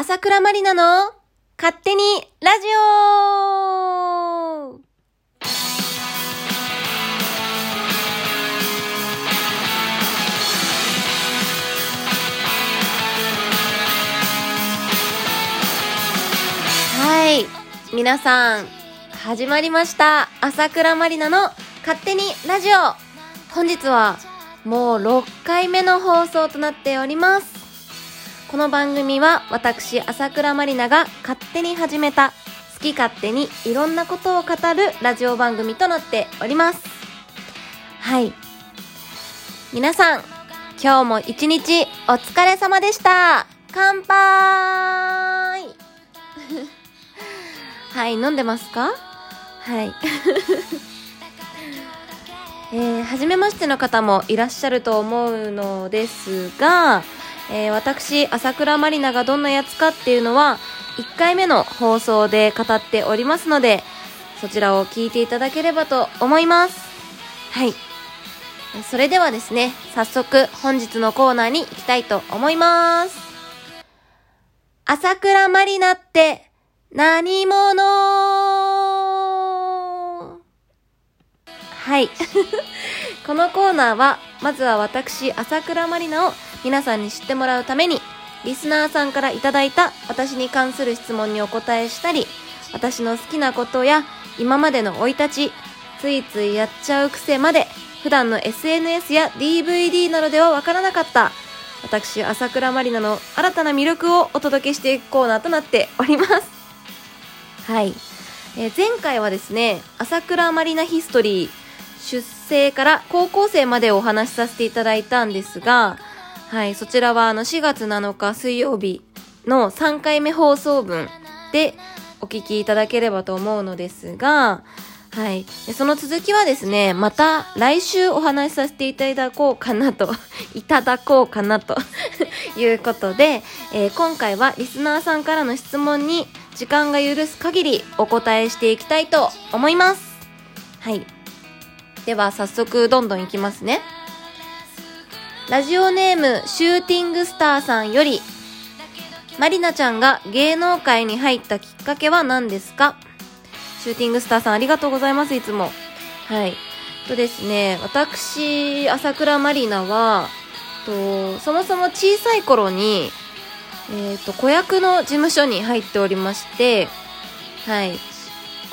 朝倉まりなの勝手にラジオはい。皆さん、始まりました。朝倉まりなの勝手にラジオ本日はもう6回目の放送となっております。この番組は私、朝倉まりなが勝手に始めた好き勝手にいろんなことを語るラジオ番組となっております。はい。皆さん、今日も一日お疲れ様でした。乾杯 はい、飲んでますか？はい。えー、初めましての方もいらっしゃると思うのですが、えー、私、朝倉まりながどんなやつかっていうのは、1回目の放送で語っておりますので、そちらを聞いていただければと思います。はい。それではですね、早速本日のコーナーに行きたいと思います。朝倉まりなって何者？はい。このコーナーは、まずは私、朝倉まりなを皆さんに知ってもらうために、リスナーさんからいただいた私に関する質問にお答えしたり、私の好きなことや今までの生い立ち、ついついやっちゃう癖まで、普段の SNS や DVD などではわからなかった、私、朝倉まりなの新たな魅力をお届けしていくコーナーとなっております。はい。えー前回はですね、朝倉まりなヒストリー、出生から高校生までお話しさせていただいたんですが、はい、そちらはあの4月7日水曜日の3回目放送分でお聞きいただければと思うのですが、はい。その続きはですね、また来週お話しさせていただこうかなと、いただこうかなと いうことで、えー今回はリスナーさんからの質問に時間が許す限りお答えしていきたいと思います。はい。では早速どんどんいきますね。ラジオネームシューティングスターさんより、まりなちゃんが芸能界に入ったきっかけは何ですか？シューティングスターさんありがとうございます、いつも。はい。とですね、私、朝倉まりなは、とそもそも小さい頃に、えっ、と、子役の事務所に入っておりまして、はい。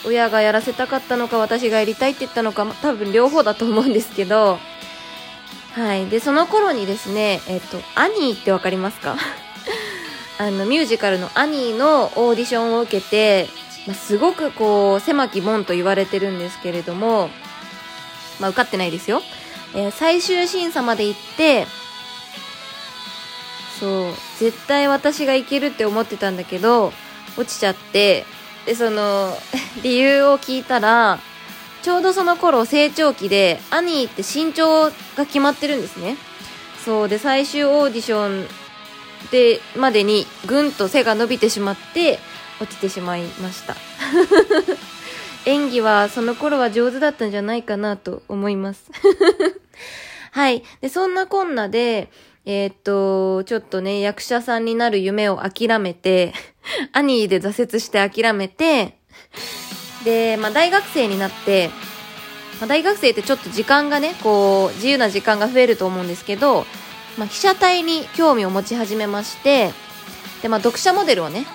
親がやらせたかったのか、私がやりたいって言ったのか、多分両方だと思うんですけど、はい。で、その頃にですね、えっ、と、アニーってわかりますか？あの、ミュージカルのアニーのオーディションを受けて、まあ、すごくこう、狭き門と言われてるんですけれども、まあ、受かってないですよ。えー最終審査まで行って、そう、絶対私がいけるって思ってたんだけど、落ちちゃって、で、その、理由を聞いたら、ちょうどその頃成長期で、アニーって身長が決まってるんですね。そう、で、最終オーディションで、までにぐんと背が伸びてしまって、落ちてしまいました。演技はその頃は上手だったんじゃないかなと思います。はい。で、そんなこんなで、えーっと、ちょっとね、役者さんになる夢を諦めて、アニーで挫折して諦めて、で、まあ大学生になって、まあ、大学生ってちょっと時間がね、こう、自由な時間が増えると思うんですけど、まあ被写体に興味を持ち始めまして、で、まあ読者モデルをね、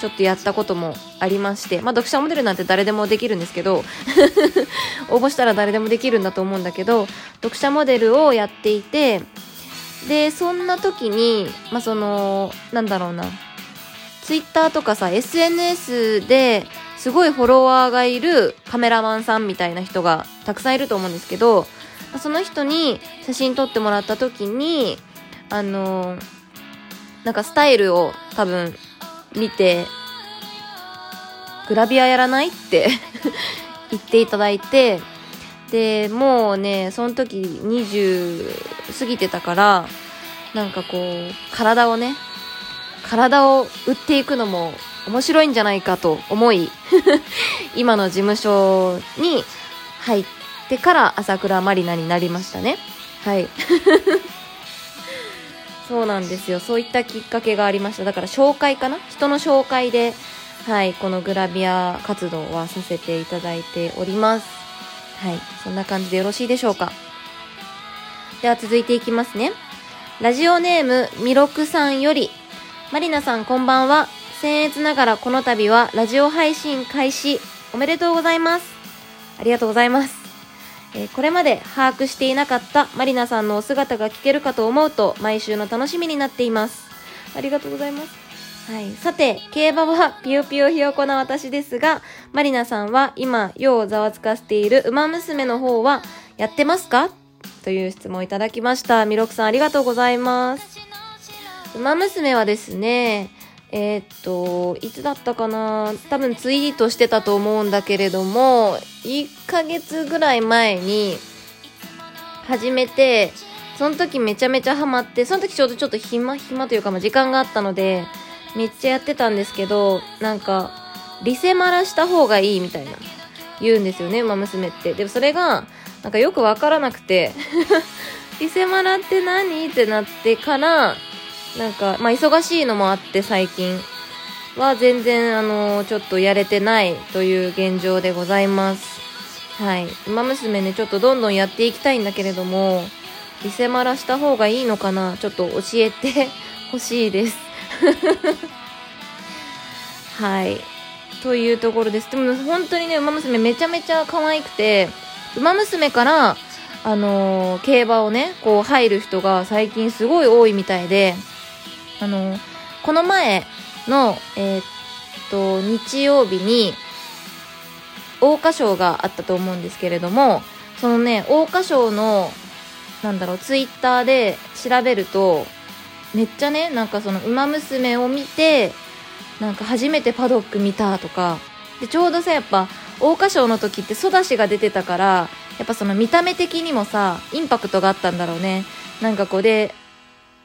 ちょっとやったこともありまして、まあ読者モデルなんて誰でもできるんですけど、応募したら誰でもできるんだと思うんだけど、読者モデルをやっていて、で、そんな時に、まあその、なんだろうな、ツイッターとかさ、SNS ですごいフォロワーがいるカメラマンさんみたいな人がたくさんいると思うんですけど、その人に写真撮ってもらった時に、あの、なんかスタイルを多分見て、グラビアやらないって 言っていただいて、で、もうね、その時20過ぎてたから、なんかこう、体をね、体を売っていくのも面白いんじゃないかと思い、今の事務所に入ってから朝倉まりなになりましたね。はい。そうなんですよ。そういったきっかけがありました。だから紹介かな？人の紹介ではいこのグラビア活動はさせていただいております。はい。そんな感じでよろしいでしょうか。では続いていきますね。ラジオネームみろくさんよりマリナさんこんばんは。僭越ながらこの度はラジオ配信開始。おめでとうございます。ありがとうございます。えーこれまで把握していなかったマリナさんのお姿が聞けるかと思うと毎週の楽しみになっています。ありがとうございます。はい、さて競馬はピヨピヨひよこな私ですがマリナさんは今世をざわつかせている「ウマ娘」の方はやってますか？という質問をいただきました。みろくさんありがとうございます。ウマ娘はですねえーっといつだったかな？多分ツイートしてたと思うんだけれども1ヶ月ぐらい前に始めてその時めちゃめちゃハマってその時ちょうどちょっと暇暇というかまあ時間があったのでめっちゃやってたんですけどなんかリセマラした方がいいみたいな言うんですよね馬娘って。でもそれがなんかよくわからなくて リセマラって何？ってなってからなんかまあ忙しいのもあって最近は全然あのちょっとやれてないという現状でございます。はい。馬娘ねちょっとどんどんやっていきたいんだけれどもリセマラした方がいいのかなちょっと教えてほしいです。はい。というところです。でも本当にね馬娘めちゃめちゃ可愛くて馬娘からあのー競馬をねこう入る人が最近すごい多いみたいであのこの前のえーっと日曜日に桜花賞があったと思うんですけれどもそのね桜花賞のなんだろうツイッターで調べるとめっちゃねなんかその「ウマ娘」を見てなんか初めてパドック見たとかでちょうどさやっぱ桜花賞の時ってソダシが出てたからやっぱその見た目的にもさインパクトがあったんだろうね。なんかこうで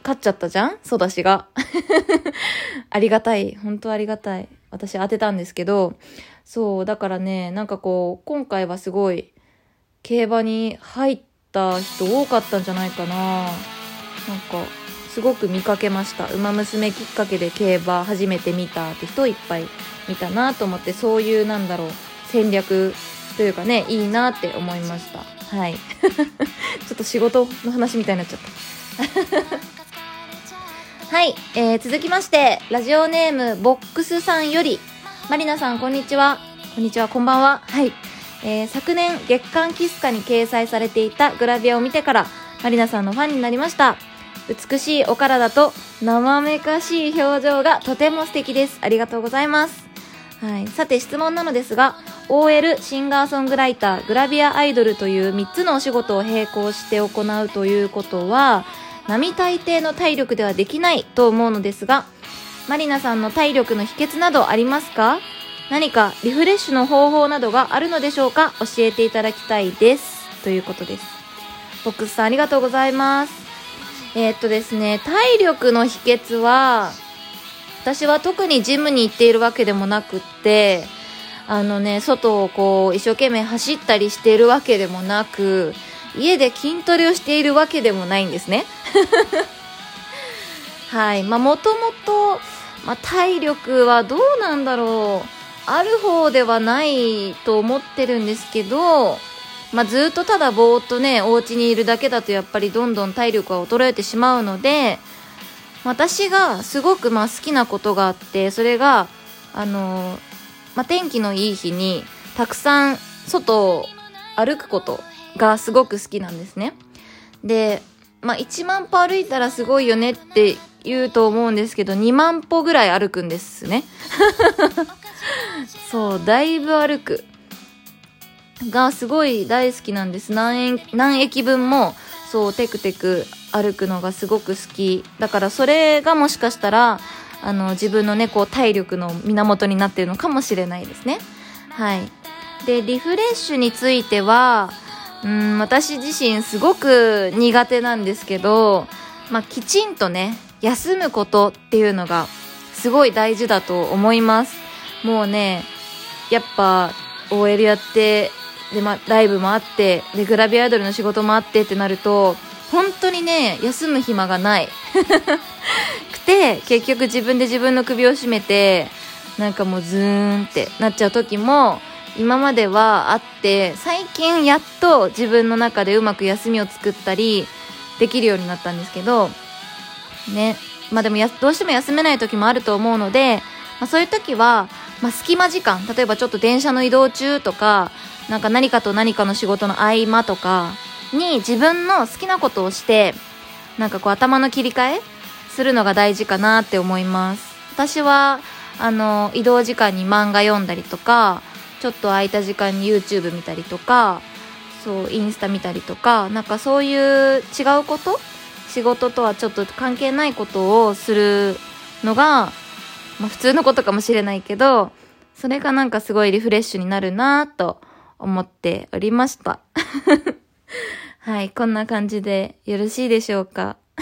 勝っちゃったじゃん？ソダシが。ありがたい。本当ありがたい。私当てたんですけど。そうだからねなんかこう今回はすごい競馬に入った人多かったんじゃないかな。なんかすごく見かけました「ウマ娘」きっかけで競馬初めて見たって人いっぱい見たなと思ってそういうなんだろう戦略というかねいいなって思いました。はい。ちょっと仕事の話みたいになっちゃった。はい、えー、続きましてラジオネームボックスさんより。マリナさんこんにちは。こんにちはこんばんは。はいえー昨年月刊キスカに掲載されていたグラビアを見てからマリナさんのファンになりました。美しいお体と生めかしい表情がとても素敵です。ありがとうございます。はい、さて質問なのですが OL シンガーソングライターグラビアアイドルという3つのお仕事を並行して行うということは並大抵の体力ではできないと思うのですがマリナさんの体力の秘訣などありますか？何かリフレッシュの方法などがあるのでしょうか？教えていただきたいです。ということです。ボックスさんありがとうございます。えーっとですね体力の秘訣は私は特にジムに行っているわけでもなくってあのね外をこう一生懸命走ったりしているわけでもなく家で筋トレをしているわけでもないんですね。はいまあもともとまあ体力はどうなんだろう。ある方ではないと思ってるんですけどまあ、ずっとただぼーっとねお家にいるだけだとやっぱりどんどん体力は衰えてしまうので私がすごくまあ好きなことがあってそれがあのーまあ、天気のいい日にたくさん外を歩くことがすごく好きなんですね。で、まあ、1万歩歩いたらすごいよねって言うと思うんですけど2万歩ぐらい歩くんですね。そうだいぶ歩く。がすごい大好きなんです。何円何駅分もそうテクテク歩くのがすごく好き。だからそれがもしかしたらあの自分のねこう体力の源になっているのかもしれないですね。はい。でリフレッシュについてはうん私自身すごく苦手なんですけど、まあ、きちんとね休むことっていうのがすごい大事だと思います。もうねやっぱ OL やってで、ま、ライブもあってでグラビアアイドルの仕事もあってってなると本当にね休む暇がない。くて結局自分で自分の首を絞めてなんかもうズーンってなっちゃう時も今まではあって最近やっと自分の中でうまく休みを作ったりできるようになったんですけどねまあでもやどうしても休めない時もあると思うので、まあ、そういう時は、まあ、隙間時間例えばちょっと電車の移動中とかなんか何かと何かの仕事の合間とかに自分の好きなことをしてなんかこう頭の切り替えするのが大事かなって思います。私はあの移動時間に漫画読んだりとかちょっと空いた時間に YouTube 見たりとかそうインスタ見たりとかなんかそういう違うこと仕事とはちょっと関係ないことをするのが、まあ、普通のことかもしれないけどそれがなんかすごいリフレッシュになるなと思っておりました。はいこんな感じでよろしいでしょうか。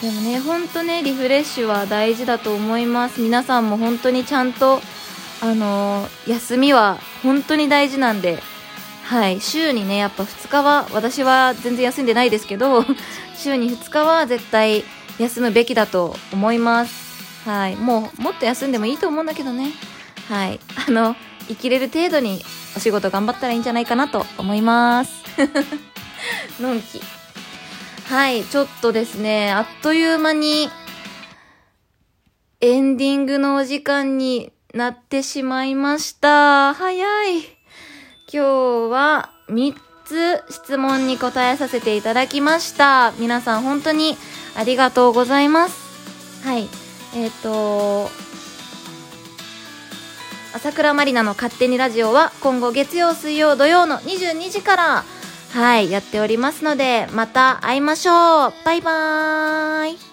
でもねほんとねリフレッシュは大事だと思います。皆さんも本当にちゃんとあのー、休みは本当に大事なんではい。週にねやっぱ2日は私は全然休んでないですけど 週に2日は絶対休むべきだと思います。はい。もうもっと休んでもいいと思うんだけどね。はい。あの生きれる程度にお仕事頑張ったらいいんじゃないかなと思います。のんき。はい。ちょっとですねあっという間にエンディングのお時間になってしまいました早い今日は3つ質問に答えさせていただきました。皆さん本当にありがとうございます。はい。えっ、ー、と、朝倉まりなの勝手にラジオは今後月曜、水曜、土曜の22時から、はい、やっておりますので、また会いましょう。バイバーイ。